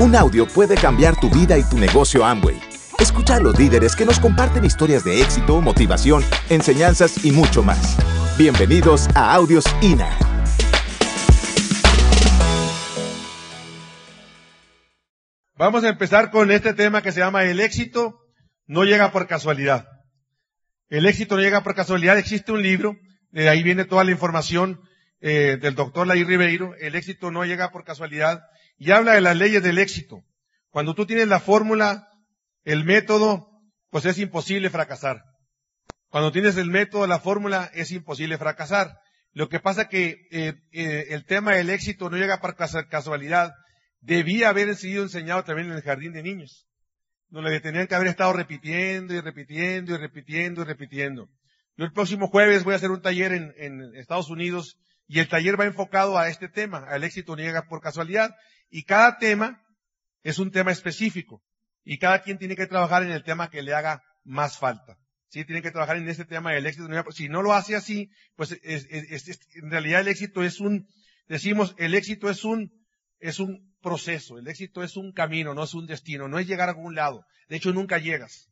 Un audio puede cambiar tu vida y tu negocio Amway. Escucha a los líderes que nos comparten historias de éxito, motivación, enseñanzas y mucho más. Bienvenidos a Audios INA. Vamos a empezar con este tema que se llama el éxito no llega por casualidad. El éxito no llega por casualidad. Existe un libro, de ahí viene toda la información eh, del doctor Laí Ribeiro. El éxito no llega por casualidad. Y habla de las leyes del éxito. Cuando tú tienes la fórmula, el método, pues es imposible fracasar. Cuando tienes el método, la fórmula, es imposible fracasar. Lo que pasa que eh, eh, el tema del éxito no llega por casualidad. Debía haber sido enseñado también en el jardín de niños donde tenían que haber estado repitiendo y repitiendo y repitiendo y repitiendo. Yo el próximo jueves voy a hacer un taller en, en Estados Unidos y el taller va enfocado a este tema, al éxito no llega por casualidad. Y cada tema es un tema específico. Y cada quien tiene que trabajar en el tema que le haga más falta. Sí, tiene que trabajar en este tema del éxito. Si no lo hace así, pues es, en realidad el éxito es un, decimos, el éxito es un, es un proceso, el éxito es un camino, no es un destino, no es llegar a algún lado. De hecho, nunca llegas.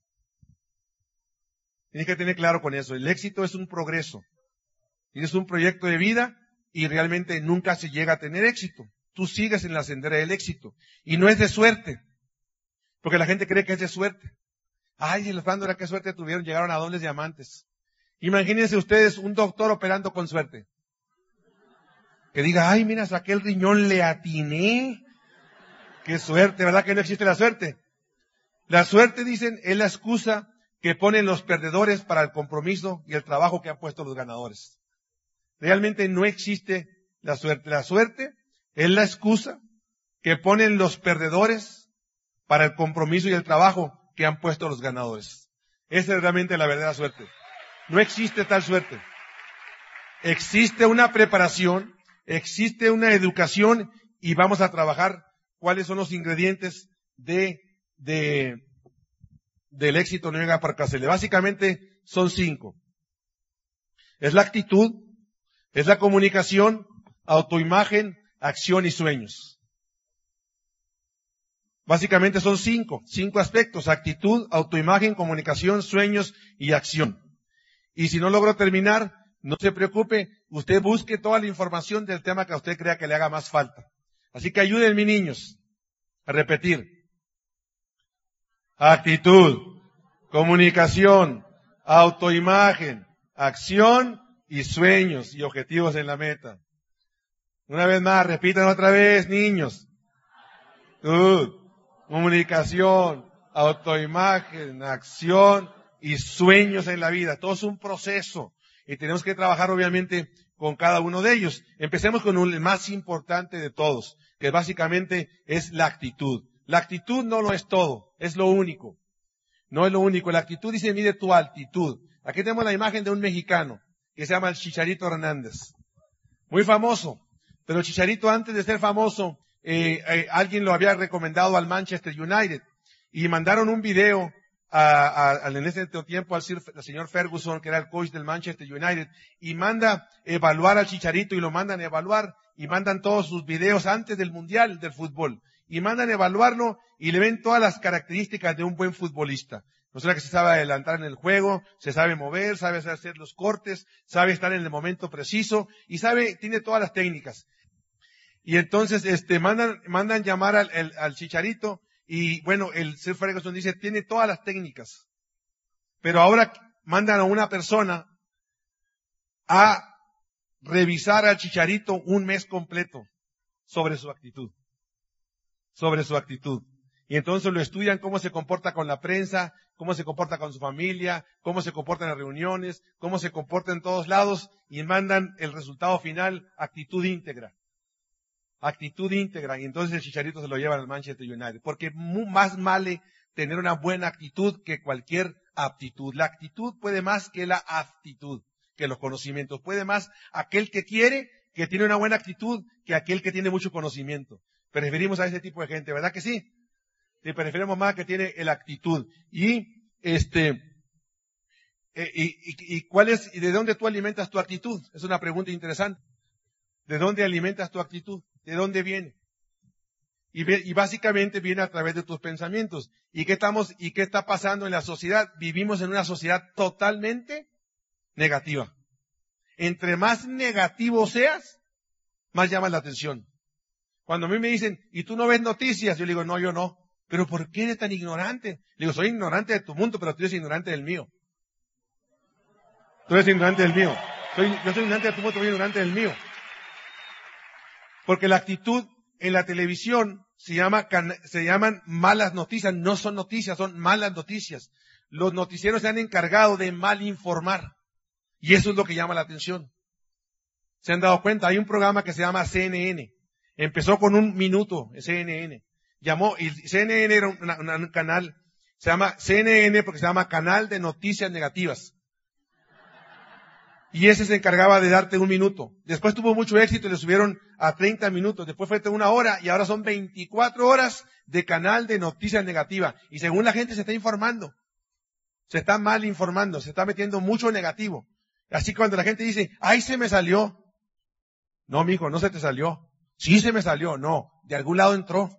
Tienes que tener claro con eso. El éxito es un progreso. Tienes un proyecto de vida y realmente nunca se llega a tener éxito. Tú sigues en la sendera del éxito. Y no es de suerte. Porque la gente cree que es de suerte. Ay, el era qué suerte tuvieron, llegaron a dobles diamantes. Imagínense ustedes un doctor operando con suerte. Que diga, ay, mira, saqué el riñón, le atiné. Qué suerte, ¿verdad que no existe la suerte? La suerte, dicen, es la excusa que ponen los perdedores para el compromiso y el trabajo que han puesto los ganadores. Realmente no existe la suerte. La suerte es la excusa que ponen los perdedores para el compromiso y el trabajo que han puesto los ganadores. Esa es realmente la verdadera suerte. No existe tal suerte. Existe una preparación, existe una educación y vamos a trabajar cuáles son los ingredientes de, de, del éxito no llega para Básicamente son cinco. Es la actitud, es la comunicación, autoimagen, acción y sueños. Básicamente son cinco, cinco aspectos, actitud, autoimagen, comunicación, sueños y acción. Y si no logro terminar, no se preocupe, usted busque toda la información del tema que a usted crea que le haga más falta. Así que ayúdenme niños a repetir. Actitud, comunicación, autoimagen, acción y sueños y objetivos en la meta. Una vez más, repitan otra vez, niños. Actitud, comunicación, autoimagen, acción y sueños en la vida. Todo es un proceso y tenemos que trabajar obviamente con cada uno de ellos. Empecemos con el más importante de todos, que básicamente es la actitud. La actitud no lo es todo, es lo único. No es lo único. La actitud dice, mide tu altitud. Aquí tenemos la imagen de un mexicano que se llama el Chicharito Hernández. Muy famoso. Pero Chicharito antes de ser famoso, eh, eh, alguien lo había recomendado al Manchester United. Y mandaron un video en ese tiempo al, señor Ferguson, que era el coach del Manchester United, y manda evaluar al Chicharito y lo mandan evaluar y mandan todos sus videos antes del Mundial del fútbol. Y mandan evaluarlo y le ven todas las características de un buen futbolista. Sea que se sabe adelantar en el juego, se sabe mover, sabe hacer los cortes, sabe estar en el momento preciso y sabe, tiene todas las técnicas. Y entonces, este, mandan, mandan llamar al, al Chicharito y bueno, el Sir Ferguson dice, tiene todas las técnicas. Pero ahora mandan a una persona a revisar al chicharito un mes completo sobre su actitud. Sobre su actitud. Y entonces lo estudian cómo se comporta con la prensa, cómo se comporta con su familia, cómo se comporta en las reuniones, cómo se comporta en todos lados y mandan el resultado final, actitud íntegra actitud íntegra y entonces el chicharito se lo llevan al Manchester United. Porque más vale tener una buena actitud que cualquier aptitud. La actitud puede más que la aptitud, que los conocimientos. Puede más aquel que quiere, que tiene una buena actitud, que aquel que tiene mucho conocimiento. Preferimos a ese tipo de gente, ¿verdad que sí? Sí, preferimos más que tiene la actitud. Y, este, eh, y, y, cuál es, y de dónde tú alimentas tu actitud? Es una pregunta interesante. ¿De dónde alimentas tu actitud? ¿De dónde viene? Y, básicamente viene a través de tus pensamientos. ¿Y qué estamos, y qué está pasando en la sociedad? Vivimos en una sociedad totalmente negativa. Entre más negativo seas, más llama la atención. Cuando a mí me dicen, ¿y tú no ves noticias? Yo le digo, no, yo no. ¿Pero por qué eres tan ignorante? Le digo, soy ignorante de tu mundo, pero tú eres ignorante del mío. Tú eres ignorante del mío. yo soy ignorante de tu mundo, tú ignorante del mío. Porque la actitud en la televisión se, llama, se llaman malas noticias, no son noticias, son malas noticias. Los noticieros se han encargado de mal informar. Y eso es lo que llama la atención. ¿Se han dado cuenta? Hay un programa que se llama CNN. Empezó con un minuto, CNN. Llamó, y CNN era un canal, se llama CNN porque se llama Canal de Noticias Negativas. Y ese se encargaba de darte un minuto. Después tuvo mucho éxito y le subieron a 30 minutos. Después fue una hora y ahora son 24 horas de canal de noticias negativas. Y según la gente se está informando. Se está mal informando, se está metiendo mucho negativo. Así que cuando la gente dice, ay, se me salió. No, mijo, no se te salió. Sí se me salió. No, de algún lado entró.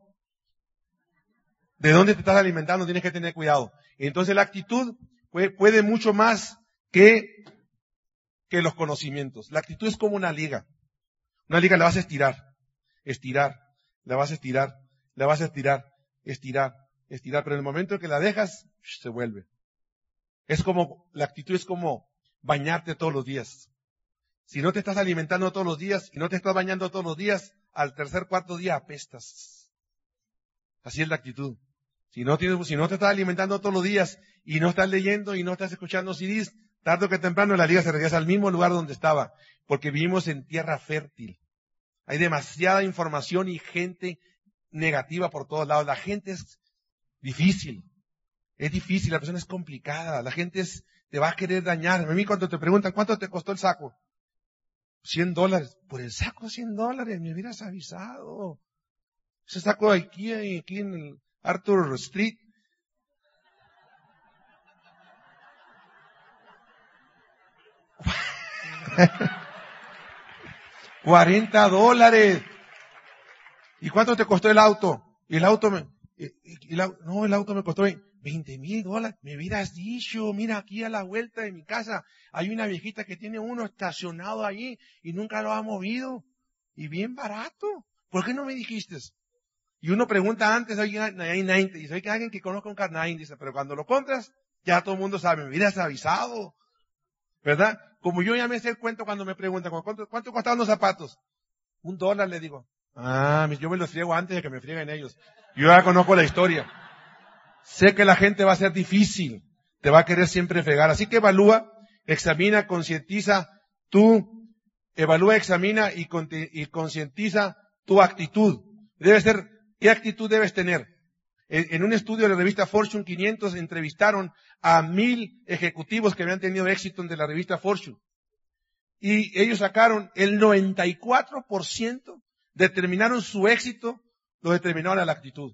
¿De dónde te estás alimentando? Tienes que tener cuidado. Entonces la actitud puede, mucho más que que los conocimientos. La actitud es como una liga. Una liga la vas a estirar, estirar, la vas a estirar, la vas a estirar, estirar, estirar, pero en el momento en que la dejas, se vuelve. Es como, la actitud es como bañarte todos los días. Si no te estás alimentando todos los días y no te estás bañando todos los días, al tercer, cuarto día apestas. Así es la actitud. Si no, tienes, si no te estás alimentando todos los días y no estás leyendo y no estás escuchando CDs, Tardo que temprano la liga se regresa al mismo lugar donde estaba, porque vivimos en tierra fértil. Hay demasiada información y gente negativa por todos lados. La gente es difícil. Es difícil, la persona es complicada. La gente es, te va a querer dañar. A mí cuando te preguntan, ¿cuánto te costó el saco? 100 dólares. Por el saco 100 dólares, me hubieras avisado. Ese saco aquí, aquí en el Arthur Street, 40 dólares. ¿Y cuánto te costó el auto? Y el auto me, no, el auto me costó 20 mil dólares. Me hubieras dicho, mira aquí a la vuelta de mi casa hay una viejita que tiene uno estacionado allí y nunca lo ha movido. Y bien barato. ¿Por qué no me dijiste? Y uno pregunta antes, hay nadie dice, hay alguien que conozca un carnaín, dice, pero cuando lo compras, ya todo el mundo sabe, me hubieras avisado. ¿Verdad? Como yo ya me sé el cuento cuando me preguntan, ¿cuánto, cuánto costaban los zapatos? Un dólar, le digo. Ah, yo me los friego antes de que me frieguen ellos. Yo ya conozco la historia. Sé que la gente va a ser difícil. Te va a querer siempre fregar. Así que evalúa, examina, concientiza tú, evalúa, examina y, y concientiza tu actitud. Debe ser, ¿qué actitud debes tener? En, un estudio de la revista Fortune 500 entrevistaron a mil ejecutivos que habían tenido éxito de la revista Fortune. Y ellos sacaron el 94% determinaron su éxito, lo determinaron a la actitud.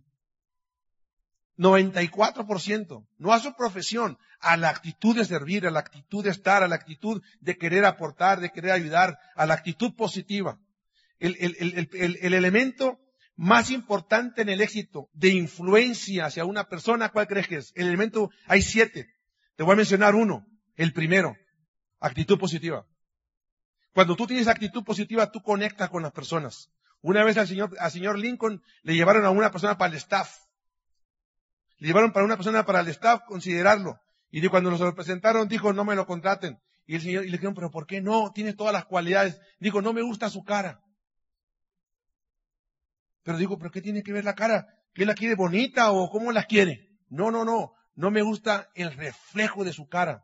94%. No a su profesión, a la actitud de servir, a la actitud de estar, a la actitud de querer aportar, de querer ayudar, a la actitud positiva. El, el elemento más importante en el éxito de influencia hacia una persona, ¿cuál crees que es? El elemento, hay siete. Te voy a mencionar uno. El primero, actitud positiva. Cuando tú tienes actitud positiva, tú conectas con las personas. Una vez al señor, al señor Lincoln le llevaron a una persona para el staff. Le llevaron para una persona para el staff, considerarlo. Y cuando lo presentaron, dijo, no me lo contraten. Y el señor, y le dijeron, pero ¿por qué no? Tiene todas las cualidades. Dijo, no me gusta su cara. Pero digo, ¿pero qué tiene que ver la cara? ¿Qué la quiere bonita o cómo la quiere? No, no, no. No me gusta el reflejo de su cara.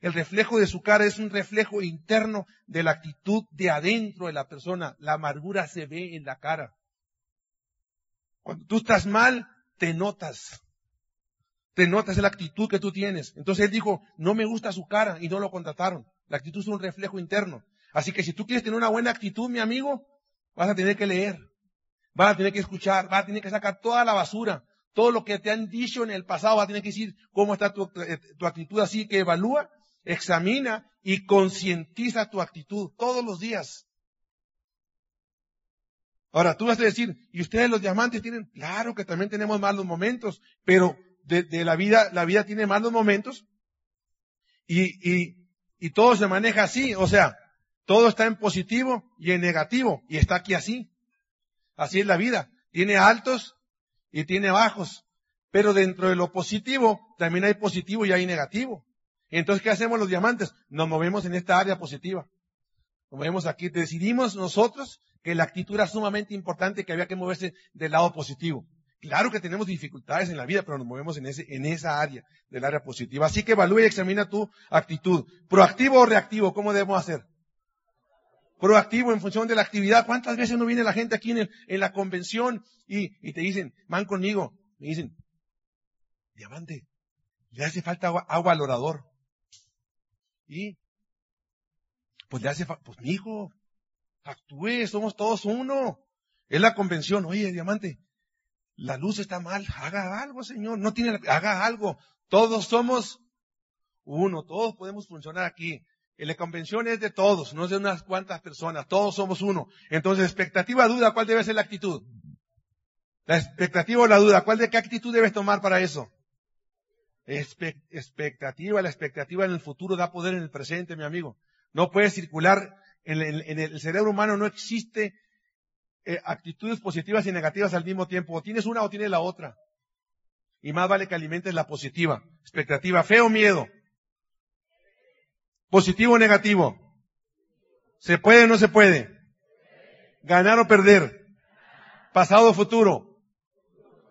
El reflejo de su cara es un reflejo interno de la actitud de adentro de la persona. La amargura se ve en la cara. Cuando tú estás mal, te notas. Te notas la actitud que tú tienes. Entonces él dijo, no me gusta su cara y no lo contrataron. La actitud es un reflejo interno. Así que si tú quieres tener una buena actitud, mi amigo, vas a tener que leer. Vas a tener que escuchar, vas a tener que sacar toda la basura, todo lo que te han dicho en el pasado, vas a tener que decir cómo está tu, eh, actitud. Así que evalúa, examina y concientiza tu actitud todos los días. Ahora, tú vas a decir, ¿y ustedes los diamantes tienen? Claro que también tenemos malos momentos, pero de, de la vida, la vida tiene malos momentos y, y, y todo se maneja así, o sea, todo está en positivo y en negativo, y está aquí así. Así es la vida. Tiene altos y tiene bajos. Pero dentro de lo positivo, también hay positivo y hay negativo. Entonces, ¿qué hacemos los diamantes? Nos movemos en esta área positiva. Nos movemos aquí. Decidimos nosotros que la actitud era sumamente importante, que había que moverse del lado positivo. Claro que tenemos dificultades en la vida, pero nos movemos en, ese, en esa área, del área positiva. Así que evalúa y examina tu actitud. Proactivo o reactivo, ¿cómo debemos hacer? Proactivo en función de la actividad. ¿Cuántas veces no viene la gente aquí en, en la convención y, y, te dicen, van conmigo? Me dicen, diamante, le hace falta agua, agua al orador. Y, pues le hace falta, pues mi hijo, actúe, somos todos uno. Es la convención, oye, diamante, la luz está mal, haga algo, señor, no tiene, haga algo. Todos somos uno, todos podemos funcionar aquí. La convención es de todos, no es de unas cuantas personas, todos somos uno. Entonces, expectativa, duda, ¿cuál debe ser la actitud? La expectativa o la duda, ¿cuál de qué actitud debes tomar para eso? expectativa, la expectativa en el futuro da poder en el presente, mi amigo. No puede circular, en el, en el cerebro humano no existe eh, actitudes positivas y negativas al mismo tiempo. O tienes una o tienes la otra. Y más vale que alimentes la positiva. Expectativa, fe o miedo. ¿Positivo o negativo? ¿Se puede o no se puede? ¿Ganar o perder? ¿Pasado o futuro?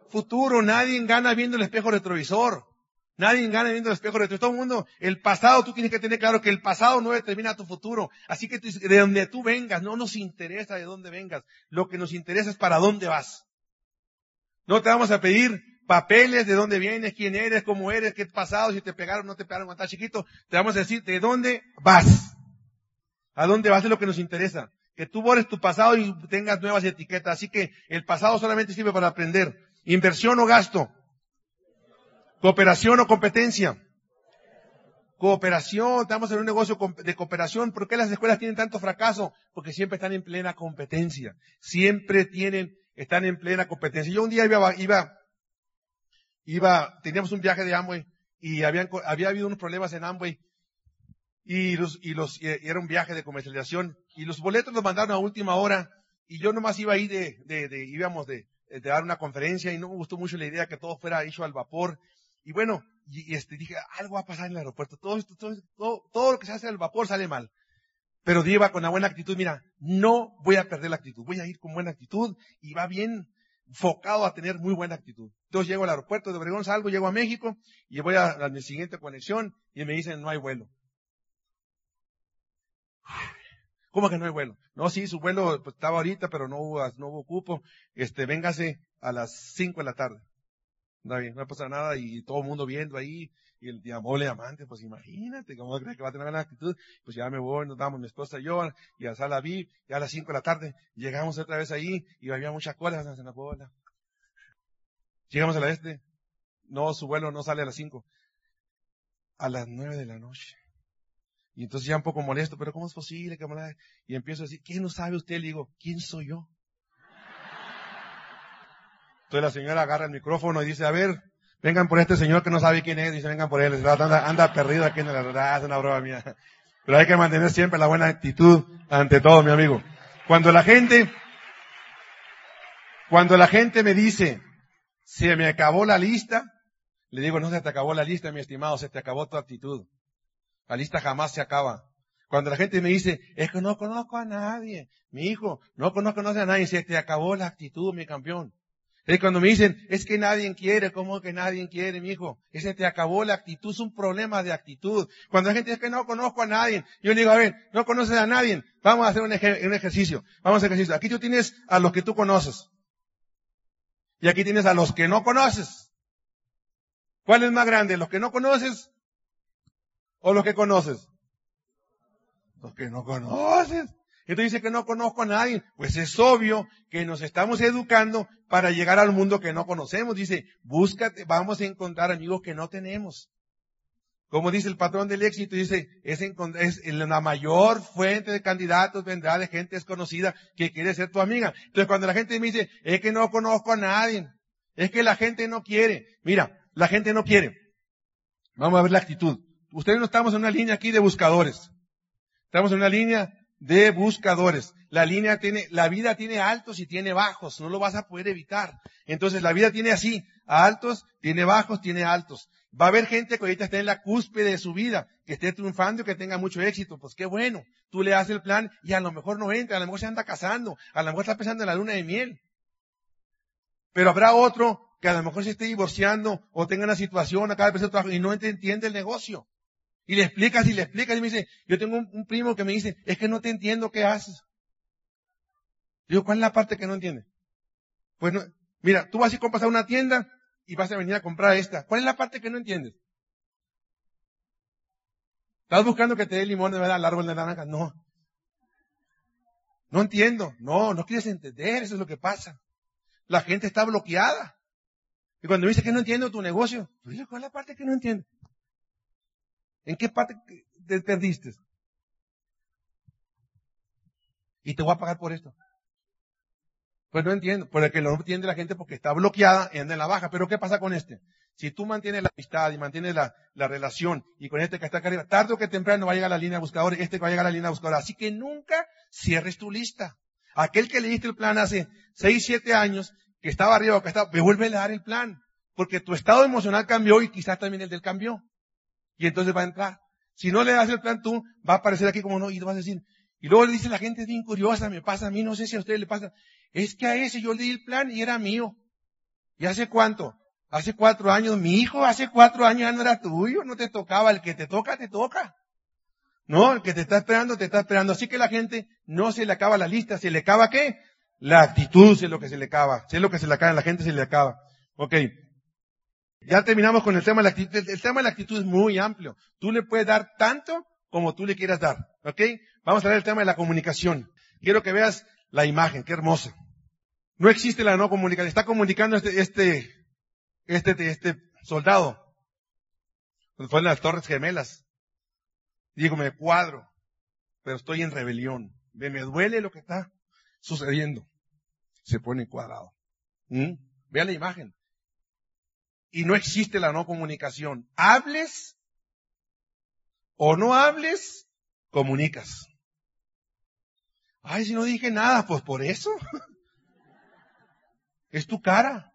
Futuro. Nadie gana viendo el espejo retrovisor. Nadie gana viendo el espejo retrovisor. Todo el mundo, el pasado, tú tienes que tener claro que el pasado no determina tu futuro. Así que de donde tú vengas, no nos interesa de dónde vengas. Lo que nos interesa es para dónde vas. No te vamos a pedir papeles, de dónde vienes, quién eres, cómo eres, qué pasado, si te pegaron, no te pegaron cuando estás chiquito. Te vamos a decir de dónde vas. A dónde vas es lo que nos interesa. Que tú borres tu pasado y tengas nuevas etiquetas. Así que el pasado solamente sirve para aprender. Inversión o gasto. Cooperación o competencia. Cooperación, estamos en un negocio de cooperación. ¿Por qué las escuelas tienen tanto fracaso? Porque siempre están en plena competencia. Siempre tienen, están en plena competencia. Yo un día iba, iba iba, teníamos un viaje de Amway y habían, había habido unos problemas en Amway y los, y los, y era un viaje de comercialización y los boletos los mandaron a última hora y yo nomás iba ahí de, de, de íbamos de, de, dar una conferencia y no me gustó mucho la idea que todo fuera hecho al vapor y bueno, y, este, dije, algo va a pasar en el aeropuerto, todo todo, todo, todo lo que se hace al vapor sale mal. Pero iba con la buena actitud, mira, no voy a perder la actitud, voy a ir con buena actitud y va bien, focado a tener muy buena actitud. Entonces llego al aeropuerto de Obregón, salgo, llego a México y voy a, mi siguiente conexión y me dicen no hay vuelo. ¿Cómo que no hay vuelo? No, sí, su vuelo pues, estaba ahorita, pero no hubo, no hubo cupo. Este, véngase a las 5 de la tarde. No, no pasa nada y todo el mundo viendo ahí y el diablo amante, pues imagínate, ¿cómo crees que va a tener buena actitud? Pues ya me voy, nos damos mi esposa y yo, y a Sala VIP, y a las 5 de la tarde llegamos otra vez ahí, y había muchas colas en la cola. Llegamos a la este, no, su vuelo no sale a las 5. A las 9 de la noche. Y entonces ya un poco molesto, pero ¿cómo es posible? Y empiezo a decir, ¿quién no sabe usted? Le digo, ¿quién soy yo? Entonces la señora agarra el micrófono y dice, a ver, vengan por este señor que no sabe quién es, dice, vengan por él, anda, anda perdido aquí en la verdad, es una broma mía. Pero hay que mantener siempre la buena actitud ante todo, mi amigo. Cuando la gente, cuando la gente me dice, se me acabó la lista, le digo, no se te acabó la lista, mi estimado, se te acabó tu actitud. La lista jamás se acaba. Cuando la gente me dice, es que no conozco a nadie, mi hijo, no conozco a nadie, se te acabó la actitud, mi campeón. Y cuando me dicen, es que nadie quiere, ¿cómo que nadie quiere, mi hijo? Ese te acabó la actitud, es un problema de actitud. Cuando la gente dice que no conozco a nadie, yo le digo, a ver, no conoces a nadie, vamos a hacer un, ejercicio, vamos a hacer ejercicio. Aquí tú tienes a los que tú conoces. Y aquí tienes a los que no conoces. ¿Cuál es más grande, los que no conoces o los que conoces? Los que no conoces. Entonces dice que no conozco a nadie. Pues es obvio que nos estamos educando para llegar al mundo que no conocemos. Dice, búscate, vamos a encontrar amigos que no tenemos. Como dice el patrón del éxito, dice, es, es la mayor fuente de candidatos vendrá de gente desconocida que quiere ser tu amiga. Entonces cuando la gente me dice, es que no conozco a nadie, es que la gente no quiere. Mira, la gente no quiere. Vamos a ver la actitud. Ustedes no estamos en una línea aquí de buscadores. Estamos en una línea de buscadores. La línea tiene, la vida tiene altos y tiene bajos, no lo vas a poder evitar. Entonces la vida tiene así, altos, tiene bajos, tiene altos. Va a haber gente que ahorita esté en la cúspide de su vida, que esté triunfando y que tenga mucho éxito. Pues qué bueno. Tú le haces el plan y a lo mejor no entra, a lo mejor se anda casando, a lo mejor está pensando en la luna de miel. Pero habrá otro que a lo mejor se esté divorciando o tenga una situación acá de trabajo y no entiende el negocio. Y le explicas y le explicas y me dice, yo tengo un, primo que me dice, es que no te entiendo qué haces. Digo, ¿cuál es la parte que no entiende? Pues no, mira, tú vas y compras a una tienda y vas a venir a comprar esta. ¿Cuál es la parte que no entiendes? ¿Estás buscando que te dé limón de verdad al árbol de naranja? No. No entiendo. No, no quieres entender. Eso es lo que pasa. La gente está bloqueada. Y cuando dice que no entiendo tu negocio, ¿cuál es la parte que no entiende? ¿En qué parte te perdiste? Y te voy a pagar por esto. Pues no entiendo. Porque no entiende la gente porque está bloqueada y anda en la baja. Pero ¿qué pasa con este? Si tú mantienes la amistad y mantienes la, la relación y con este que está acá arriba, tarde o que temprano va a llegar a la línea buscador y este va a llegar a la línea buscador. Así que nunca cierres tu lista. Aquel que le diste el plan hace 6, 7 años, que estaba arriba o que estaba, vuelve a dar el plan. Porque tu estado emocional cambió y quizás también el del cambió. Y entonces va a entrar. Si no le das el plan tú, va a aparecer aquí como no, y tú vas a decir, y luego le dice la gente es bien curiosa, me pasa a mí, no sé si a ustedes le pasa, es que a ese yo le di el plan y era mío. ¿Y hace cuánto? Hace cuatro años, mi hijo hace cuatro años ya no era tuyo, no te tocaba, el que te toca, te toca. No, el que te está esperando, te está esperando. Así que la gente no se le acaba la lista, se le acaba qué? La actitud es lo que se le acaba, es lo que se le acaba, la gente se le acaba. Ok. Ya terminamos con el tema de la actitud. El tema de la actitud es muy amplio. Tú le puedes dar tanto como tú le quieras dar. ¿Ok? Vamos a ver el tema de la comunicación. Quiero que veas la imagen, qué hermosa. No existe la no comunicación. Está comunicando este, este, este, este soldado. Fue en las Torres Gemelas. Digo, me cuadro, pero estoy en rebelión. Me, me duele lo que está sucediendo. Se pone cuadrado. ¿Mm? Vea la imagen. Y no existe la no comunicación. Hables o no hables, comunicas. Ay, si no dije nada, pues por eso. Es tu cara.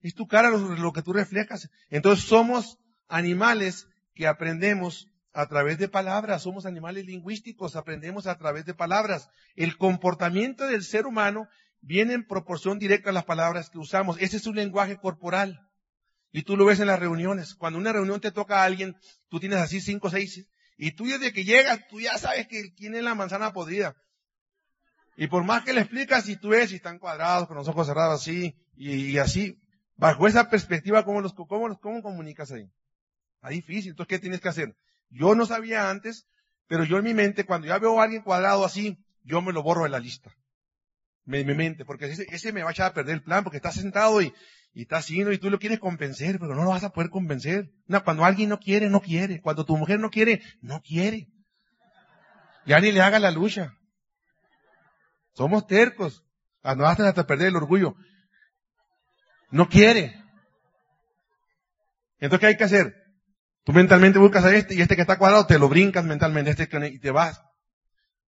Es tu cara lo, que tú reflejas. Entonces somos animales que aprendemos a través de palabras. Somos animales lingüísticos, aprendemos a través de palabras. El comportamiento del ser humano viene en proporción directa a las palabras que usamos. Ese es un lenguaje corporal. Y tú lo ves en las reuniones. Cuando una reunión te toca a alguien, tú tienes así cinco o seis. Y tú desde que llegas, tú ya sabes que es la manzana podrida. Y por más que le explicas, si tú ves, si están cuadrados, con los ojos cerrados así, y, así, bajo esa perspectiva, ¿cómo, los, cómo, los, ¿cómo comunicas ahí? Está difícil. Entonces, ¿qué tienes que hacer? Yo no sabía antes, pero yo en mi mente, cuando ya veo a alguien cuadrado así, yo me lo borro de la lista. Me, mente, porque ese, ese me va a echar a perder el plan, porque está sentado y, y está así, y tú lo quieres convencer, pero no lo vas a poder convencer. No, cuando alguien no quiere, no quiere. Cuando tu mujer no quiere, no quiere. Ya ni le haga la lucha. Somos tercos. No hasta perder el orgullo. No quiere. Entonces, ¿qué hay que hacer? Tú mentalmente buscas a este y este que está cuadrado te lo brincas mentalmente este y te vas.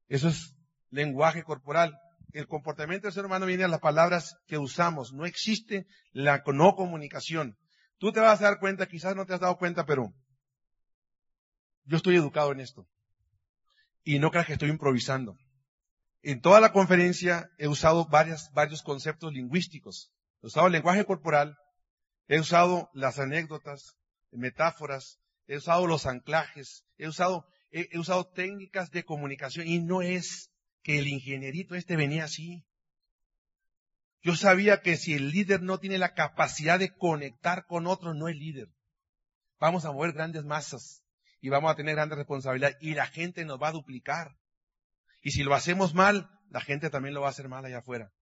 Eso es lenguaje corporal. El comportamiento del ser humano viene a las palabras que usamos. No existe la no comunicación. Tú te vas a dar cuenta, quizás no te has dado cuenta, pero yo estoy educado en esto. Y no creas que estoy improvisando. En toda la conferencia he usado varios conceptos lingüísticos. He usado el lenguaje corporal, he usado las anécdotas, metáforas, he usado los anclajes, he usado técnicas de comunicación y no es que el ingenierito este venía así. Yo sabía que si el líder no tiene la capacidad de conectar con otros, no es líder. Vamos a mover grandes masas y vamos a tener grandes responsabilidades y la gente nos va a duplicar. Y si lo hacemos mal, la gente también lo va a hacer mal allá afuera.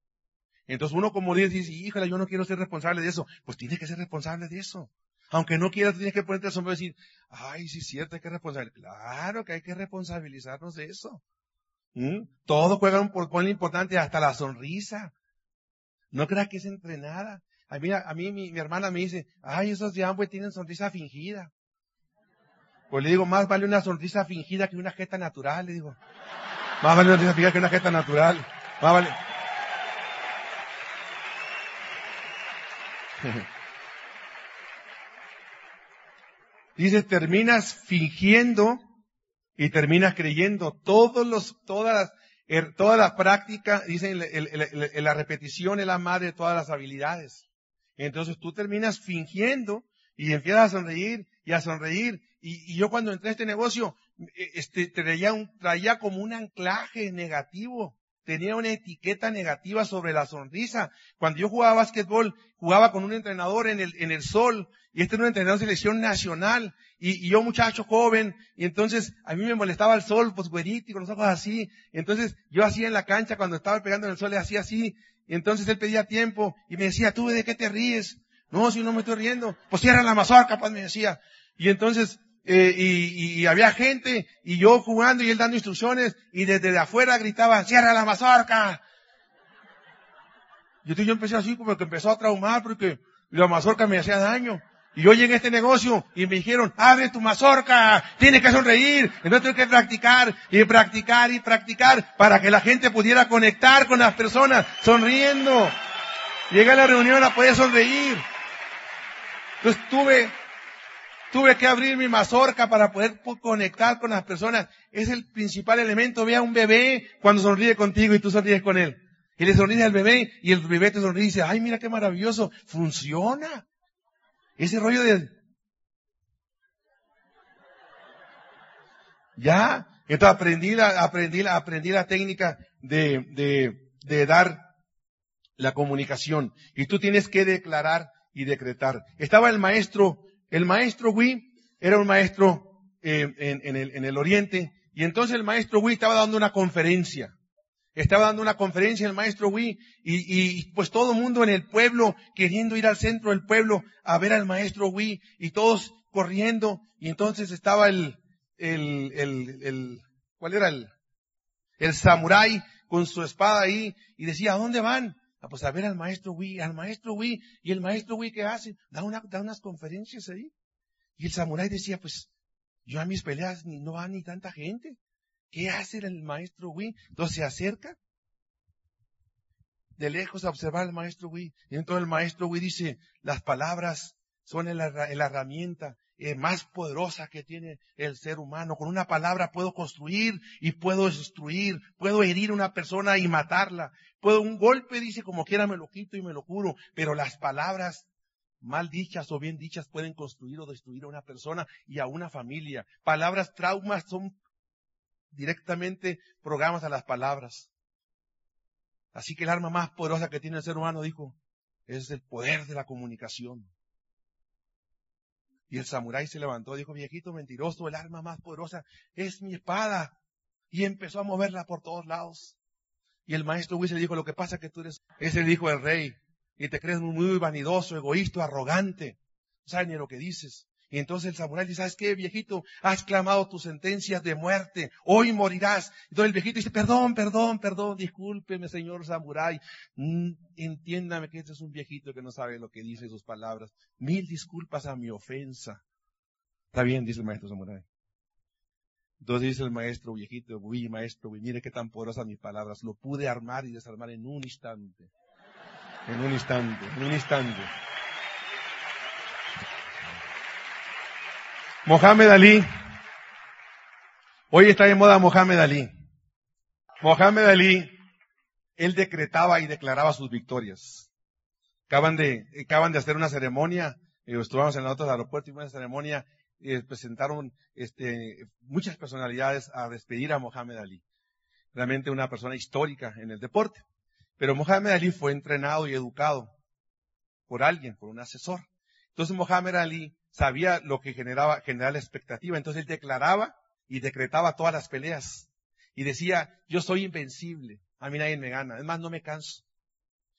Entonces uno como líder dice, híjole, yo no quiero ser responsable de eso. Pues tienes que ser responsable de eso. Aunque no quieras, tienes que ponerte el sombrero y decir, ay, sí es cierto, hay que responsabilizar. Claro que hay que responsabilizarnos de eso. ¿Mm? Todo juega un papel importante, hasta la sonrisa. No creas que es entrenada. A mí, a mí mi, hermana me dice, ay, esos de Amway tienen sonrisa fingida. Pues le digo, más vale una sonrisa fingida que una jeta natural, le digo. Más vale una sonrisa fingida que una jeta natural. Más vale. Dice, terminas fingiendo y terminas creyendo. Todos los, todas las, er, toda la práctica, dicen, la repetición es la madre de todas las habilidades. Entonces tú terminas fingiendo y empiezas a sonreír y a sonreír. Y, yo cuando entré a este negocio, e, este, traía, un, traía como un anclaje negativo. Tenía una etiqueta negativa sobre la sonrisa. Cuando yo jugaba básquetbol, jugaba con un entrenador en el, en el sol, y este era un entrenador de selección nacional, y, yo muchacho joven, y entonces a mí me molestaba el sol, pues güerito, con los ojos así. entonces yo hacía en la cancha, cuando estaba pegando en el sol, le hacía así, y entonces él pedía tiempo, y me decía, ¿tú de qué te ríes? No, si no me estoy riendo. Pues cierra la mazorca, pues me decía. Y entonces, eh, y, había gente, y yo jugando y él dando instrucciones, y desde afuera gritaban, cierra la mazorca. Y yo empecé así como que empezó a traumar porque la mazorca me hacía daño. Y yo llegué a este negocio y me dijeron, abre tu mazorca, tienes que sonreír, entonces tengo que practicar y practicar y practicar para que la gente pudiera conectar con las personas sonriendo. Llegué a la reunión a poder sonreír. Entonces tuve, tuve que abrir mi mazorca para poder conectar con las personas. Es el principal elemento. Ve a un bebé cuando sonríe contigo y tú sonríes con él. Y le sonríe al bebé y el bebé te sonríe y dice, ay, mira qué maravilloso. Funciona. Ese rollo de... Ya, entonces aprendí la, aprendí la, aprendí la técnica de, de, de dar la comunicación. Y tú tienes que declarar y decretar. Estaba el maestro, el maestro Wii era un maestro eh, en, el, en el oriente, y entonces el maestro Wii estaba dando una conferencia. Estaba dando una conferencia el maestro Wii y, y, pues todo el mundo en el pueblo queriendo ir al centro del pueblo a ver al maestro Wii y todos corriendo y entonces estaba el, el, el, el ¿cuál era el? El samurái con su espada ahí y decía, ¿a dónde van? Ah, pues a ver al maestro Wii, al maestro Wii y el maestro Wii ¿qué hace? Da, una, da unas conferencias ahí. Y el samurái decía, pues yo a mis peleas no va ni tanta gente. ¿Qué hace el maestro Wii? Entonces se acerca de lejos a observar al maestro Wii. Y entonces el maestro Wii dice, las palabras son la, herramienta eh, más poderosa que tiene el ser humano. Con una palabra puedo construir y puedo destruir, puedo herir a una persona y matarla. Puedo un golpe, dice, como quiera me lo quito y me lo curo, pero las palabras mal dichas o bien dichas pueden construir o destruir a una persona y a una familia. Palabras traumas son directamente programas a las palabras. Así que el arma más poderosa que tiene el ser humano, dijo, es el poder de la comunicación. Y el samurái se levantó, dijo, viejito mentiroso, el arma más poderosa es mi espada. Y empezó a moverla por todos lados. Y el maestro Wilson le dijo, lo que pasa es que tú eres, es el hijo del rey. Y te crees muy, vanidoso, egoísta, arrogante. No sabes ni lo que dices. Y entonces el samurái dice, ¿sabes qué, viejito? Has clamado tus sentencias de muerte. Hoy morirás. Entonces el viejito dice, perdón, perdón, perdón, discúlpeme, señor samurái. Mm, entiéndame que este es un viejito que no sabe lo que dice sus palabras. Mil disculpas a mi ofensa. Está bien, dice el maestro samurái. Entonces dice el maestro viejito, uy, maestro, uy, mire qué tan poderosas mis palabras. Lo pude armar y desarmar en un instante. En un instante, en un instante. Mohamed Ali. Hoy está de moda Mohamed Ali. Mohamed Ali, él decretaba y declaraba sus victorias. Acaban de, acaban de hacer una ceremonia, eh, estuvimos en el otro aeropuerto y una ceremonia, eh, presentaron este, muchas personalidades a despedir a Mohamed Ali. Realmente una persona histórica en el deporte. Pero Mohamed Ali fue entrenado y educado por alguien, por un asesor. Entonces Mohamed Ali sabía lo que generaba, generaba la expectativa. Entonces él declaraba y decretaba todas las peleas. Y decía, yo soy invencible. A mí nadie me gana. Es no me canso.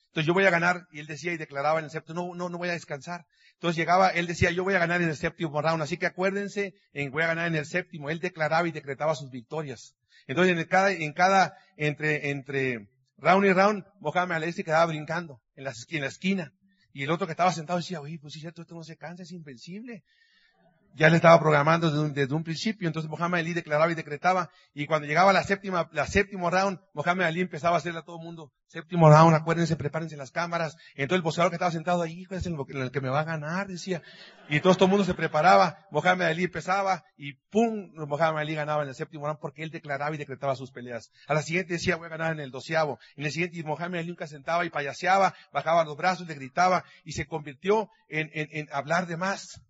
Entonces yo voy a ganar, y él decía y declaraba en el séptimo, no, no, no voy a descansar. Entonces llegaba, él decía, yo voy a ganar en el séptimo round, así que acuérdense, en voy a ganar en el séptimo. Él declaraba y decretaba sus victorias. Entonces en cada, en cada, entre, entre round y round, Mohamed Ali se quedaba brincando en la, en la esquina. Y el otro que estaba sentado decía, oye, pues si cierto, esto no se cansa, es invencible ya le estaba programando desde un, principio, entonces Mohamed Ali declaraba y decretaba, y cuando llegaba la séptima, la séptimo round, Mohamed Ali empezaba a hacerle a todo el mundo, séptimo round, acuérdense, prepárense las cámaras, entonces el boxeador que estaba sentado ahí, es en el que me va a ganar, decía, y todo, el mundo se preparaba, Mohamed Ali empezaba, y pum, Mohamed Ali ganaba en el séptimo round porque él declaraba y decretaba sus peleas. A la siguiente decía, voy a ganar en el doceavo, en el siguiente Mohamed Ali nunca sentaba y payaseaba, bajaba los brazos, le gritaba, y se convirtió en, en, en hablar de más.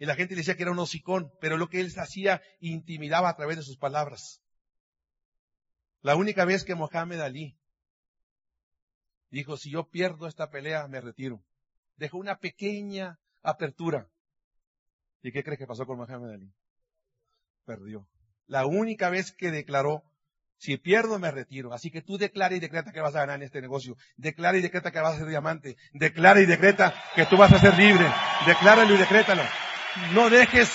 Y la gente decía que era un hocicón, pero lo que él hacía intimidaba a través de sus palabras. La única vez que Mohamed Ali dijo, si yo pierdo esta pelea, me retiro. Dejó una pequeña apertura. ¿Y qué crees que pasó con Mohamed Ali? Perdió. La única vez que declaró, si pierdo, me retiro. Así que tú declara y decreta que vas a ganar en este negocio. Declara y decreta que vas a ser diamante. Declara y decreta que tú vas a ser libre. Decláralo y decrétalo. No dejes,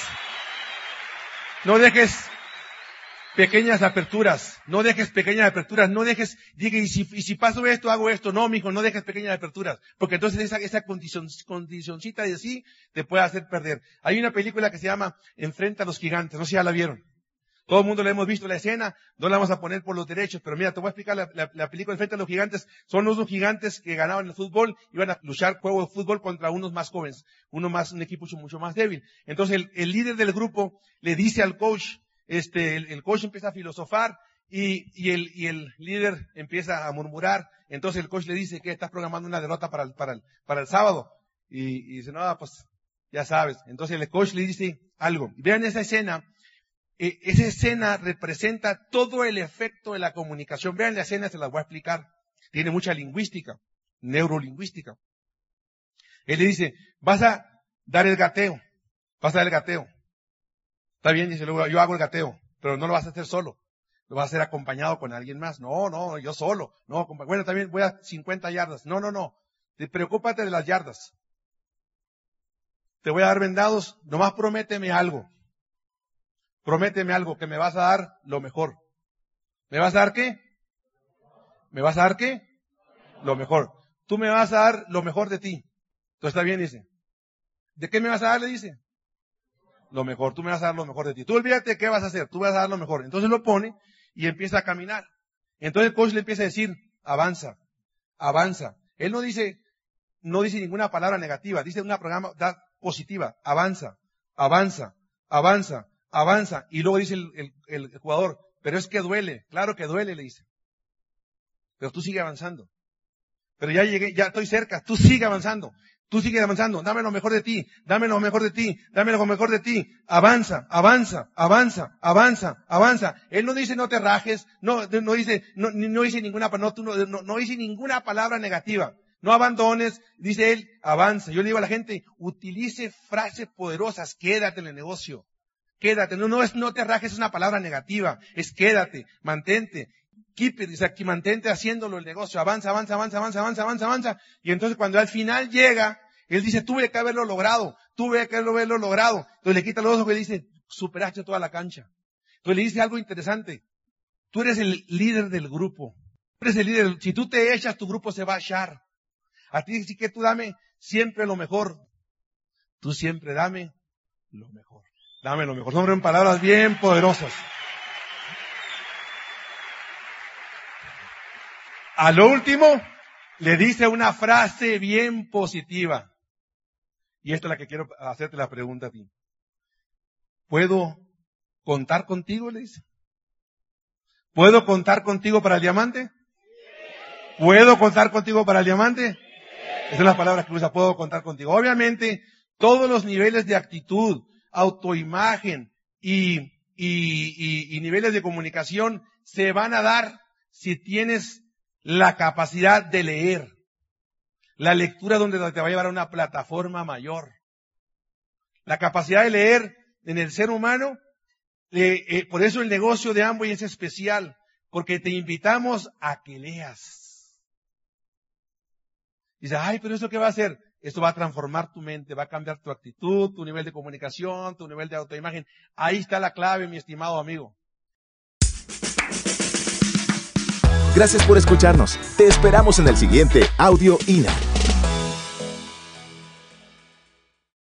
no dejes pequeñas aperturas, no dejes pequeñas aperturas, no dejes, diga, y si, y si paso esto, hago esto, no, mijo, no dejes pequeñas aperturas, porque entonces esa, esa condición, condicioncita de sí te puede hacer perder. Hay una película que se llama Enfrenta a los gigantes, no sé si ya la vieron. Todo el mundo le hemos visto la escena, no la vamos a poner por los derechos, pero mira, te voy a explicar la, la, película Frente a los Gigantes. Son unos gigantes que ganaban el fútbol, iban a luchar juego de fútbol contra unos más jóvenes, uno más, un equipo mucho más débil. Entonces el, el líder del grupo le dice al coach, este, el, el coach empieza a filosofar y, y, el, y el líder empieza a murmurar. Entonces el coach le dice que estás programando una derrota para el, para el, para el sábado. Y, y dice, no, pues ya sabes. Entonces el coach le dice algo. Vean esa escena e, esa escena representa todo el efecto de la comunicación. Vean la escena, se las voy a explicar. Tiene mucha lingüística, neurolingüística. Él le dice, vas a dar el gateo, vas a dar el gateo. Está bien, dice luego, yo hago el gateo, pero no lo vas a hacer solo. Lo vas a hacer acompañado con alguien más. No, no, yo solo. No, bueno, también voy a 50 yardas. No, no, no. Preocúpate de las yardas. Te voy a dar vendados, nomás prométeme algo. Prométeme algo, que me vas a dar lo mejor. ¿Me vas a dar qué? ¿Me vas a dar qué? Lo mejor. Tú me vas a dar lo mejor de ti. Entonces está bien, dice. ¿De qué me vas a dar? Le dice. Lo mejor. Tú me vas a dar lo mejor de ti. Tú olvídate qué vas a hacer. Tú vas a dar lo mejor. Entonces lo pone y empieza a caminar. Entonces el coach le empieza a decir, avanza, avanza. Él no dice, no dice ninguna palabra negativa. Dice una programa positiva. Avanza, avanza, avanza, avanza. Y luego dice el, jugador, pero es que duele. Claro que duele, le dice. Pero tú sigue avanzando. Pero ya llegué, ya estoy cerca. Tú sigue avanzando. Tú sigue avanzando. Dame lo mejor de ti. Dame lo mejor de ti. Dame lo mejor de ti. Avanza, avanza, avanza, avanza, avanza. Él no dice no te rajes. No, no dice, no, no dice ninguna, no, no, no dice ninguna palabra negativa. No abandones, dice él, avanza. Yo le digo a la gente, utilice frases poderosas, quédate en el negocio. Quédate, no, no es no te rajes, es una palabra negativa, es quédate, mantente, keep it, aquí mantente haciéndolo el negocio, avanza, avanza, avanza, avanza, avanza, avanza, avanza. Y entonces cuando al final llega, él dice, tuve que haberlo logrado, tuve que haberlo logrado. Entonces le quita los ojos y dice, superaste toda la cancha. Entonces le dice algo interesante, tú eres el líder del grupo, tú eres el líder, si tú te echas, tu grupo se va a echar. A ti sí que tú dame siempre lo mejor, tú siempre dame lo mejor. Dame lo mejor. Nombre en palabras bien poderosas. A lo último, le dice una frase bien positiva. Y esta es la que quiero hacerte la pregunta a ti. ¿Puedo contar contigo? Le dice. ¿Puedo contar contigo para el diamante? ¿Puedo contar contigo para el diamante? Esas son las palabras que usa. Puedo contar contigo. Obviamente, todos los niveles de actitud, autoimagen y, y, y, niveles de comunicación se van a dar si tienes la capacidad de leer. La lectura donde te va a llevar a una plataforma mayor. La capacidad de leer en el ser humano, eh, eh, por eso el negocio de Amway es especial, porque te invitamos a que leas. Dice, ay, pero eso qué va a hacer? Esto va a transformar tu mente, va a cambiar tu actitud, tu nivel de comunicación, tu nivel de autoimagen. Ahí está la clave, mi estimado amigo. Gracias por escucharnos. Te esperamos en el siguiente Audio INA.